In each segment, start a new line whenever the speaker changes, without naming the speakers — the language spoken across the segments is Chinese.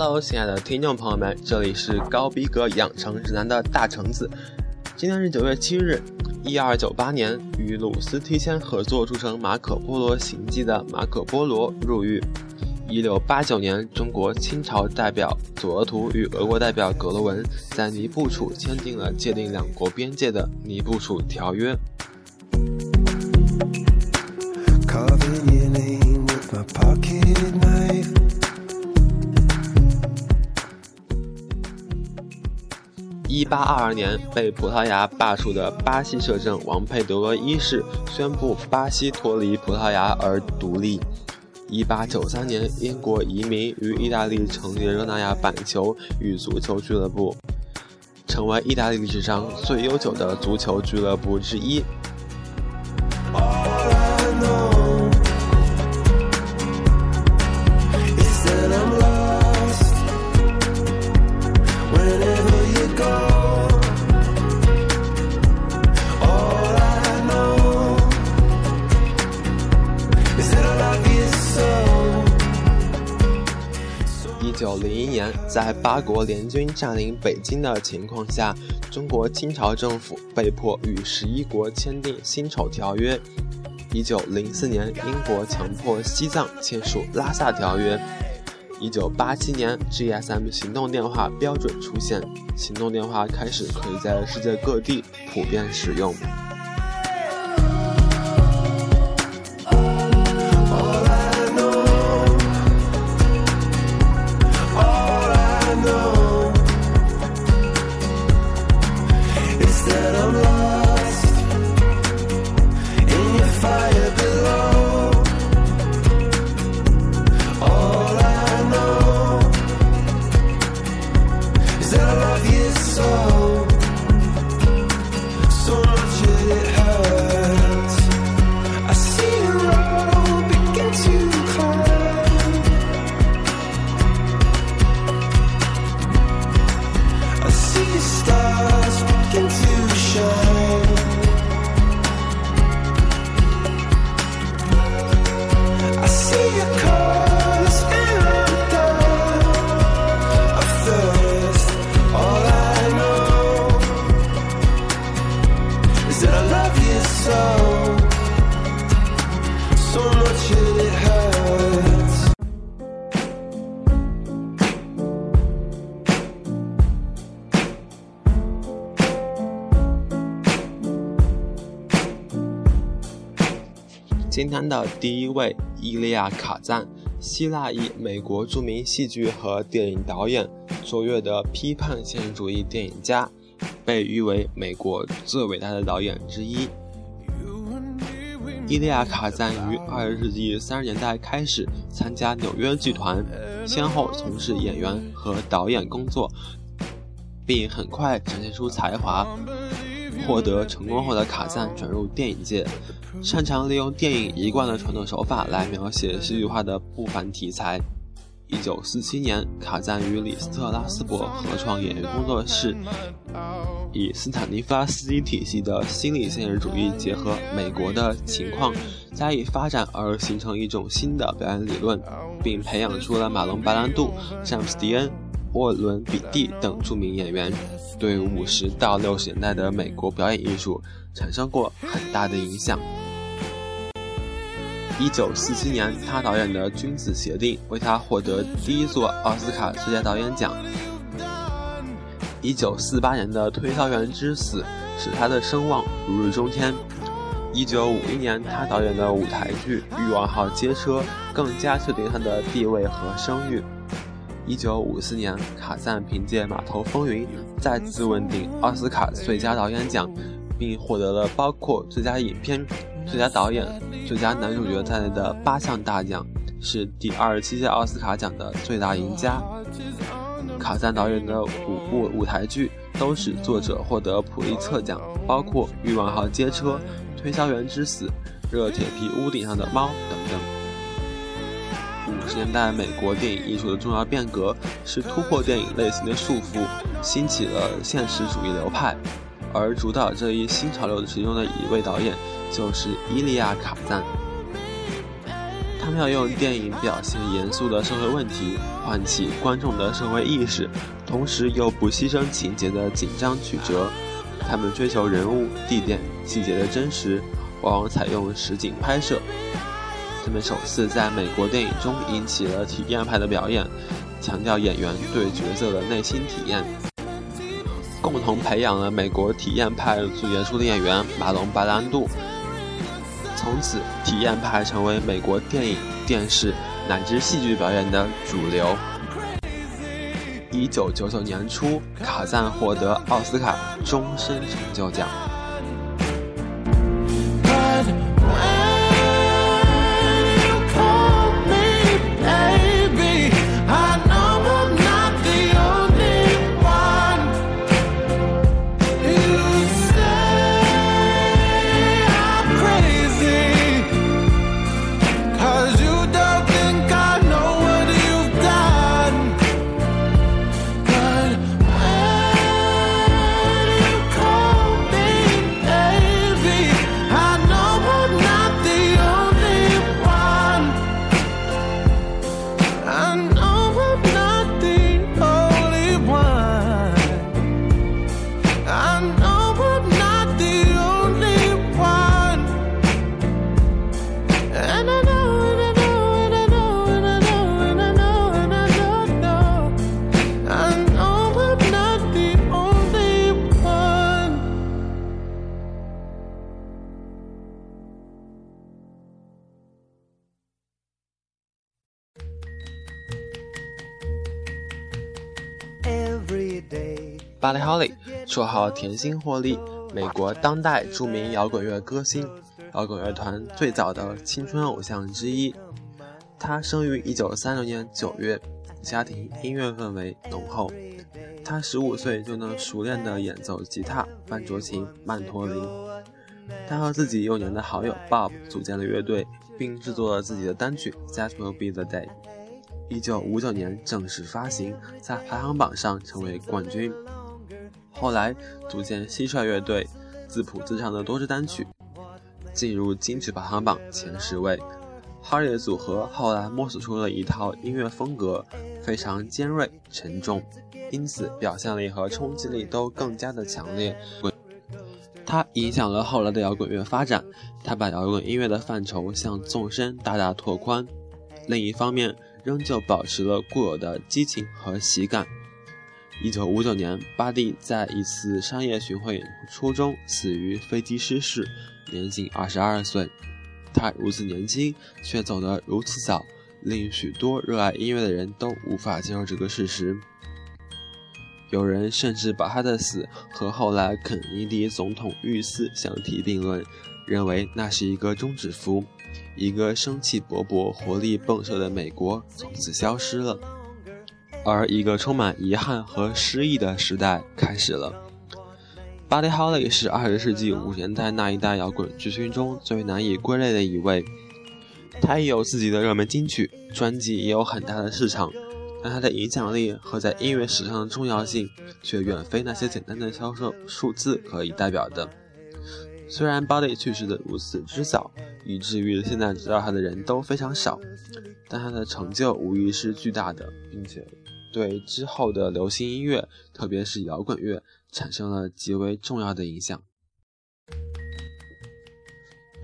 Hello，亲爱的听众朋友们，这里是高逼格养成指南的大橙子。今天是九月七日，一二九八年，与鲁斯提签合作铸成《马可波罗行记》的马可波罗入狱。一六八九年，中国清朝代表左额图与俄国代表葛罗文在尼布楚签订了界定两国边界的《尼布楚条约》。一八二二年，被葡萄牙罢黜的巴西摄政王佩德罗一世宣布巴西脱离葡萄牙而独立。一八九三年，英国移民于意大利成立热那亚板球与足球俱乐部，成为意大利历史上最悠久的足球俱乐部之。一年，在八国联军占领北京的情况下，中国清朝政府被迫与十一国签订《辛丑条约》。一九零四年，英国强迫西藏签署《拉萨条约》。一九八七年，GSM 行动电话标准出现，行动电话开始可以在世界各地普遍使用。今天的第一位伊利亚卡赞，希腊裔美国著名戏剧和电影导演，卓越的批判现实主义电影家，被誉为美国最伟大的导演之一。伊利亚卡赞于二十世纪三十年代开始参加纽约剧团，先后从事演员和导演工作，并很快展现出才华。获得成功后的卡赞转入电影界，擅长利用电影一贯的传统手法来描写戏剧化的不凡题材。一九四七年，卡赞与李斯特拉斯伯合创演员工作室，以斯坦尼夫拉斯基体系的心理现实主义结合美国的情况加以发展，而形成一种新的表演理论，并培养出了马龙白兰度、詹姆斯迪恩。沃伦·比蒂等著名演员，对五十到六十年代的美国表演艺术产生过很大的影响。一九四七年，他导演的《君子协定》为他获得第一座奥斯卡最佳导演奖。一九四八年的《推销员之死》使他的声望如日中天。一九五一年，他导演的舞台剧《欲望号街车》更加确定他的地位和声誉。一九五四年，卡赞凭借《码头风云》再次问鼎奥斯卡最佳导演奖，并获得了包括最佳影片、最佳导演、最佳男主角在内的八项大奖，是第二十七届奥斯卡奖的最大赢家。卡赞导演的五部舞台剧都使作者获得普利策奖，包括《欲望号街车》《推销员之死》《热铁皮屋顶上的猫》等等。五十年代美国电影艺术的重要变革是突破电影类型的束缚，兴起了现实主义流派。而主导这一新潮流的其中的一位导演就是伊利亚卡赞。他们要用电影表现严肃的社会问题，唤起观众的社会意识，同时又不牺牲情节的紧张曲折。他们追求人物、地点、细节的真实，往往采用实景拍摄。他们首次在美国电影中引起了体验派的表演，强调演员对角色的内心体验，共同培养了美国体验派最杰出的演员马龙·白兰度。从此，体验派成为美国电影、电视乃至戏剧表演的主流。一九九九年初，卡赞获得奥斯卡终身成就奖。巴里·哈利，绰号甜心霍利，美国当代著名摇滚乐歌星，摇滚乐团最早的青春偶像之一。他生于1936年9月，家庭音乐氛围浓厚。他15岁就能熟练地演奏吉他、班卓琴、曼陀林。他和自己幼年的好友 Bob 组建了乐队，并制作了自己的单曲《That Will Be the Day》。1959年正式发行，在排行榜上成为冠军。后来组建蟋蟀乐队，自谱自唱的多支单曲，进入金曲排行榜前十位。哈利的组合后来摸索出了一套音乐风格，非常尖锐沉重，因此表现力和冲击力都更加的强烈。它影响了后来的摇滚乐发展，他把摇滚音乐的范畴向纵深大大拓宽。另一方面，仍旧保持了固有的激情和喜感。一九五九年，巴蒂在一次商业巡回演出中死于飞机失事，年仅二十二岁。他如此年轻，却走得如此早，令许多热爱音乐的人都无法接受这个事实。有人甚至把他的死和后来肯尼迪总统遇刺相提并论，认为那是一个终止符，一个生气勃勃、活力迸射的美国从此消失了。而一个充满遗憾和失意的时代开始了。巴蒂·哈利是二十世纪五十年代那一代摇滚巨星中最难以归类的一位。他也有自己的热门金曲，专辑也有很大的市场，但他的影响力和在音乐史上的重要性却远非那些简单的销售数字可以代表的。虽然巴蒂去世的如此之早，以至于现在知道他的人都非常少，但他的成就无疑是巨大的，并且。对之后的流行音乐，特别是摇滚乐，产生了极为重要的影响。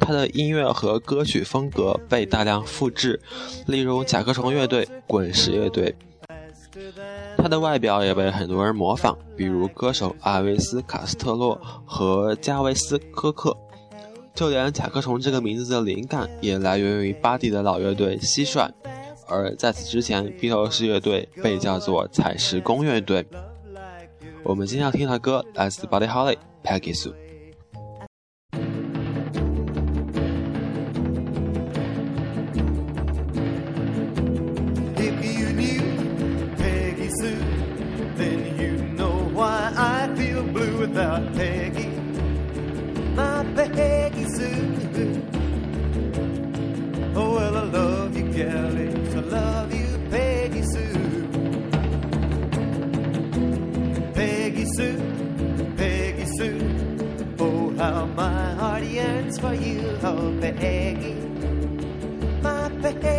他的音乐和歌曲风格被大量复制，例如甲壳虫乐队、滚石乐队。他的外表也被很多人模仿，比如歌手阿维斯·卡斯特洛和加维斯·科克。就连甲壳虫这个名字的灵感，也来源于巴蒂的老乐队蟋蟀。而在此之前，披头士乐队被叫做采石工乐队。我们今天要听的歌来自 Buddy Holly，《Peggy Sue》。
called Peggy, my
Peggy.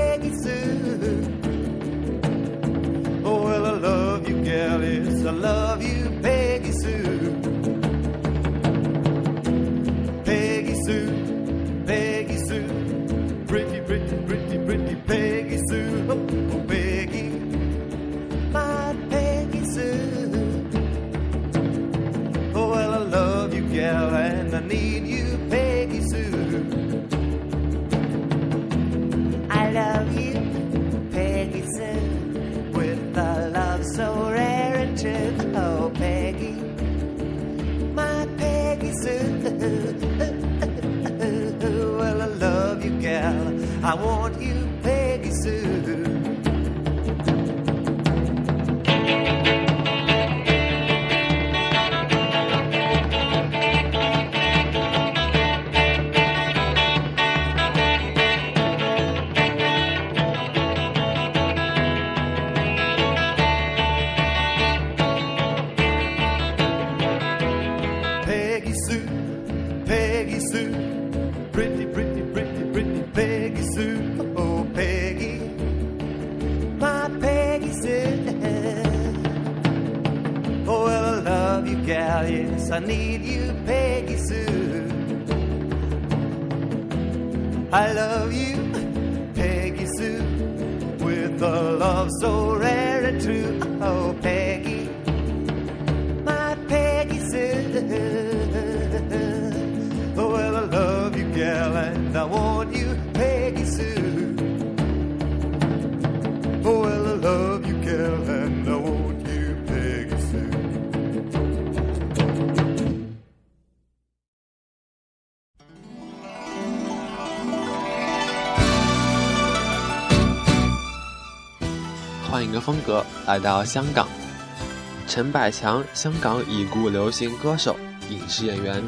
I want you, Peggy Sue. Oh, well, I love you, gal, and I want you, Peggy Sue.
换一个风格，来到香港。陈百强，香港已故流行歌手、影视演员。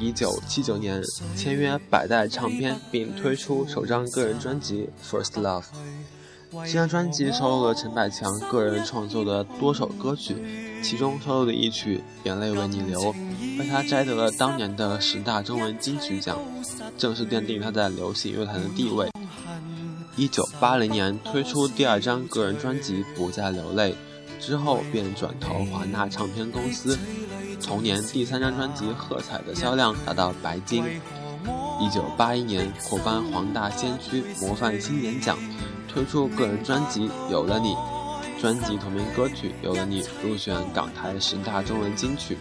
一九七九年签约百代唱片，并推出首张个人专辑《First Love》。这张专辑收录了陈百强个人创作的多首歌曲，其中收录的一曲《眼泪为你流》，为他摘得了当年的十大中文金曲奖，正式奠定他在流行乐坛的地位。一九八零年推出第二张个人专辑《不再流泪》，之后便转投华纳唱片公司。同年第三张专辑《喝彩》的销量达到白金。一九八一年获颁黄大仙区模范青年奖，推出个人专辑《有了你》，专辑同名歌曲《有了你》入选港台十大中文金曲。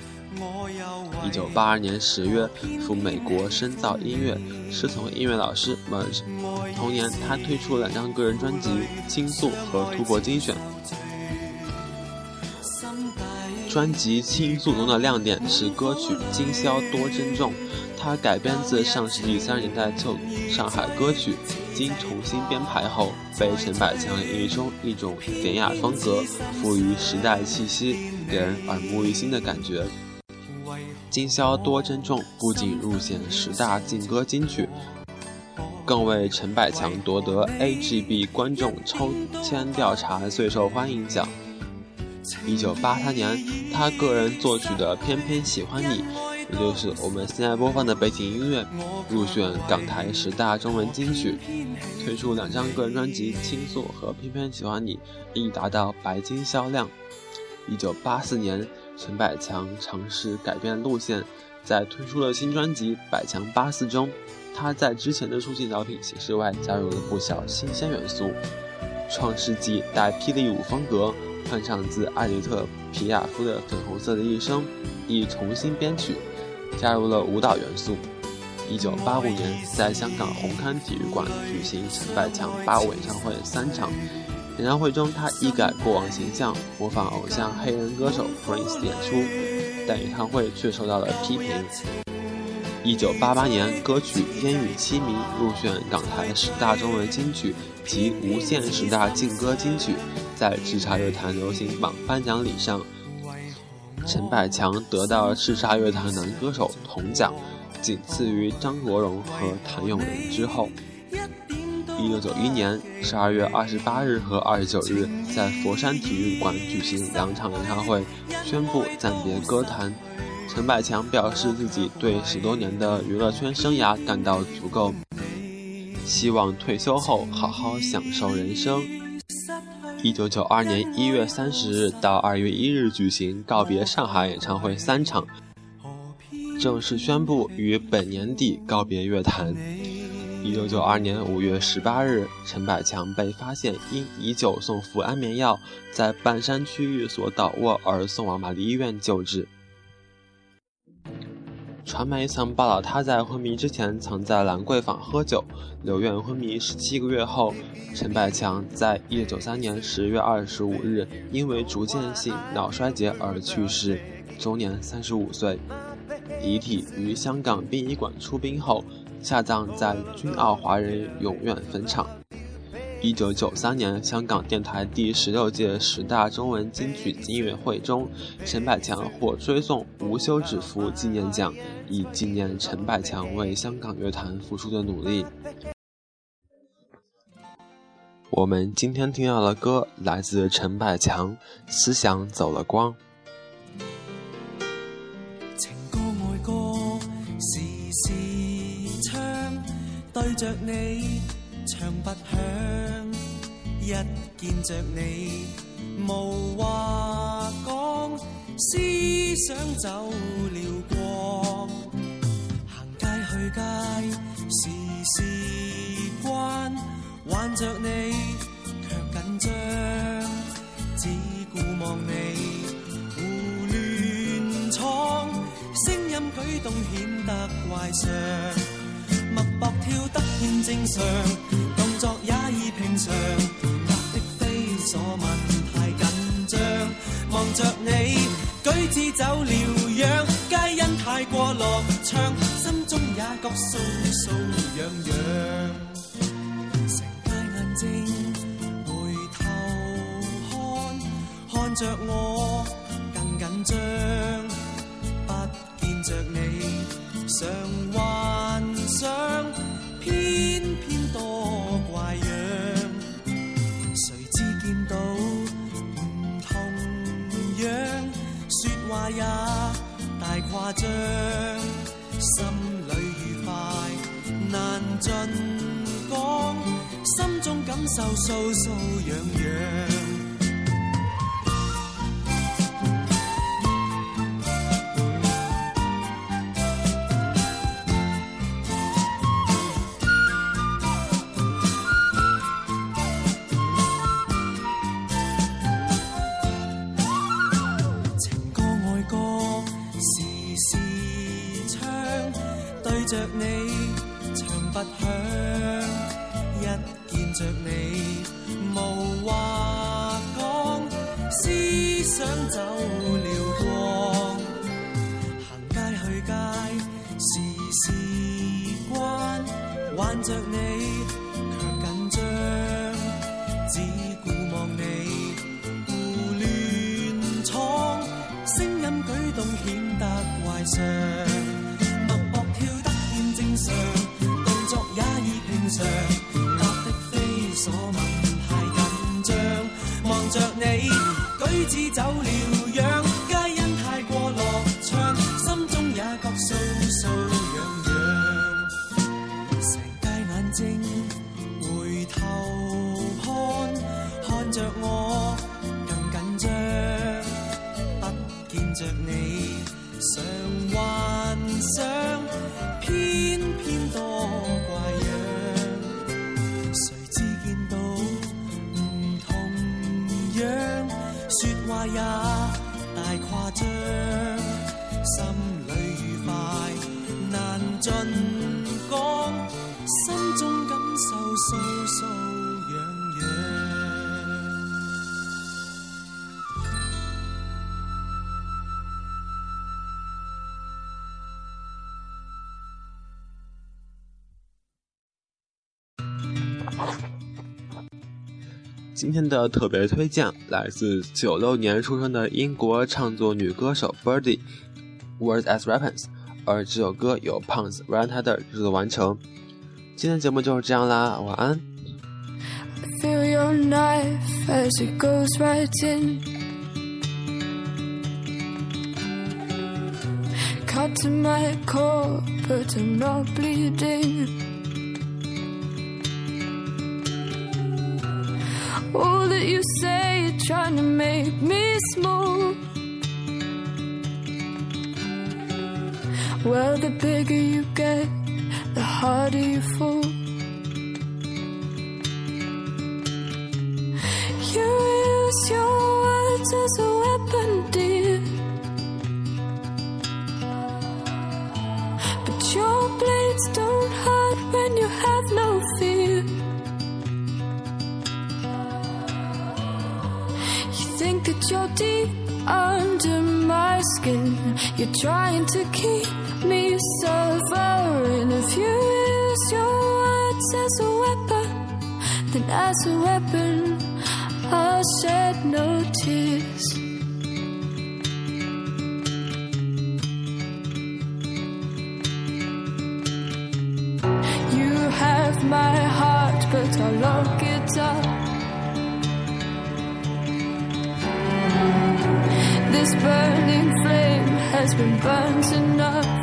一九八二年十月赴美国深造音乐，师从音乐老师 Merge。同年，他推出两张个人专辑《倾诉》和《突破精选》。专辑《倾诉》中的亮点是歌曲《今宵多珍重》，它改编自上世纪三十年代旧上海歌曲，经重新编排后，被陈百强演绎出一种典雅风格赋予时代气息，给人耳目一新的感觉。《今宵多珍重》不仅入选十大劲歌金曲，更为陈百强夺得 AGB 观众抽签调查最受欢迎奖。一九八三年，他个人作曲的《偏偏喜欢你》，也就是我们现在播放的背景音乐，入选港台十大中文金曲。推出两张个人专辑《倾诉》和《偏偏喜欢你》，亦达到白金销量。一九八四年，陈百强尝试改变路线，在推出了新专辑《百强八四》中，他在之前的抒情小品形式外加入了不少新鲜元素，创世纪带霹雳舞风格。翻唱自艾迪特·皮亚夫的《粉红色的一生》，亦重新编曲，加入了舞蹈元素。一九八五年，在香港红磡体育馆举行陈百强八五演唱会三场，演唱会中他一改过往形象，模仿偶像黑人歌手 Prince 演出，但演唱会却受到了批评。一九八八年，歌曲《烟雨凄迷》入选港台十大中文金曲及无线十大劲歌金曲。在叱咤乐坛流行榜颁奖礼上，陈百强得到叱咤乐坛男歌手铜奖，仅次于张国荣和谭咏麟之后。一九九一年十二月二十八日和二十九日，在佛山体育馆举行两场演唱会，宣布暂别歌坛。陈百强表示自己对十多年的娱乐圈生涯感到足够。希望退休后好好享受人生。一九九二年一月三十日到二月一日举行告别上海演唱会三场，正式宣布于本年底告别乐坛。一九九二年五月十八日，陈百强被发现因以酒送服安眠药，在半山区域所倒卧而送往玛丽医院救治。传媒曾报道他在昏迷之前曾在兰桂坊喝酒，留院昏迷十七个月后，陈百强在一九九三年十月二十五日因为逐渐性脑衰竭而去世，终年三十五岁。遗体于香港殡仪馆出殡后。下葬在君澳华人永远坟场。一九九三年，香港电台第十六届十大中文金曲音乐会中，陈百强获追送无休止符纪念奖，以纪念陈百强为香港乐坛付出的努力。我们今天听到的歌来自陈百强，《思想走了光》。
着你唱不响，一见着你无话讲，思想走了光。行街去街时时关，挽着你却紧张，只顾望你胡乱闯，声音举动显得怪相。搏跳得欠正常，動作也已平常，壓的非所問太緊張。望着你舉止走了樣，皆因太過樂暢，心中也覺酥酥癢癢。成街眼睛回頭看，看着我更緊張，不見着你常幻。想偏偏多怪样，谁知见到唔同样，说话也大夸张，心里愉快难尽讲，心中感受酥酥痒痒。怪说话也大夸张，心里愉快难尽讲，心中感受酥酥
今天的特别推荐来自九六年出生的英国唱作女歌手 Birdy，Words as Weapons，而这首歌由 Pons Ryan Tedder 制作完成。今天节目就是这样啦，晚安。
All that you say, you're trying to make me small. Well, the bigger you get, the harder you fall. think that you're deep under my skin. You're trying to keep me suffering. If you use your words as a weapon, then as a weapon, I'll shed no tears. You have my heart, but I'll. has been burnt enough.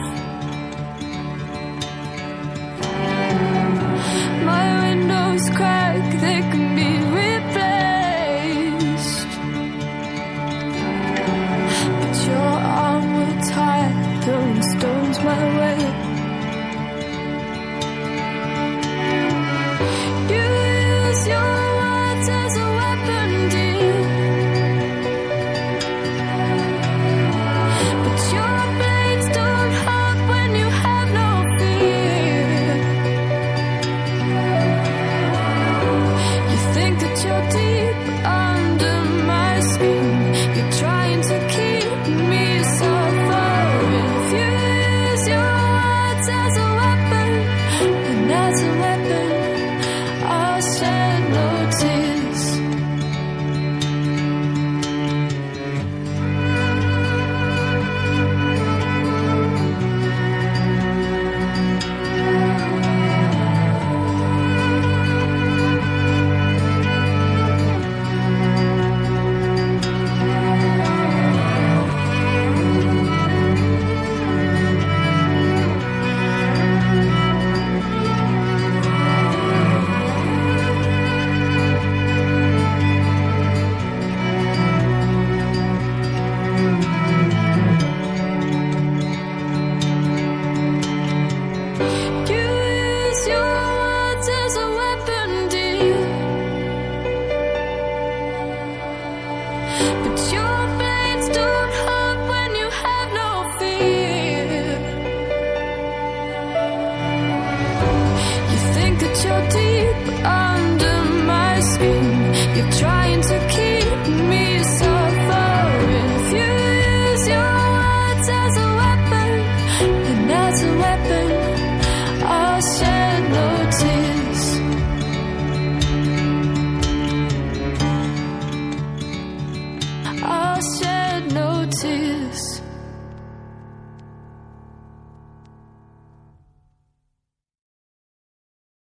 time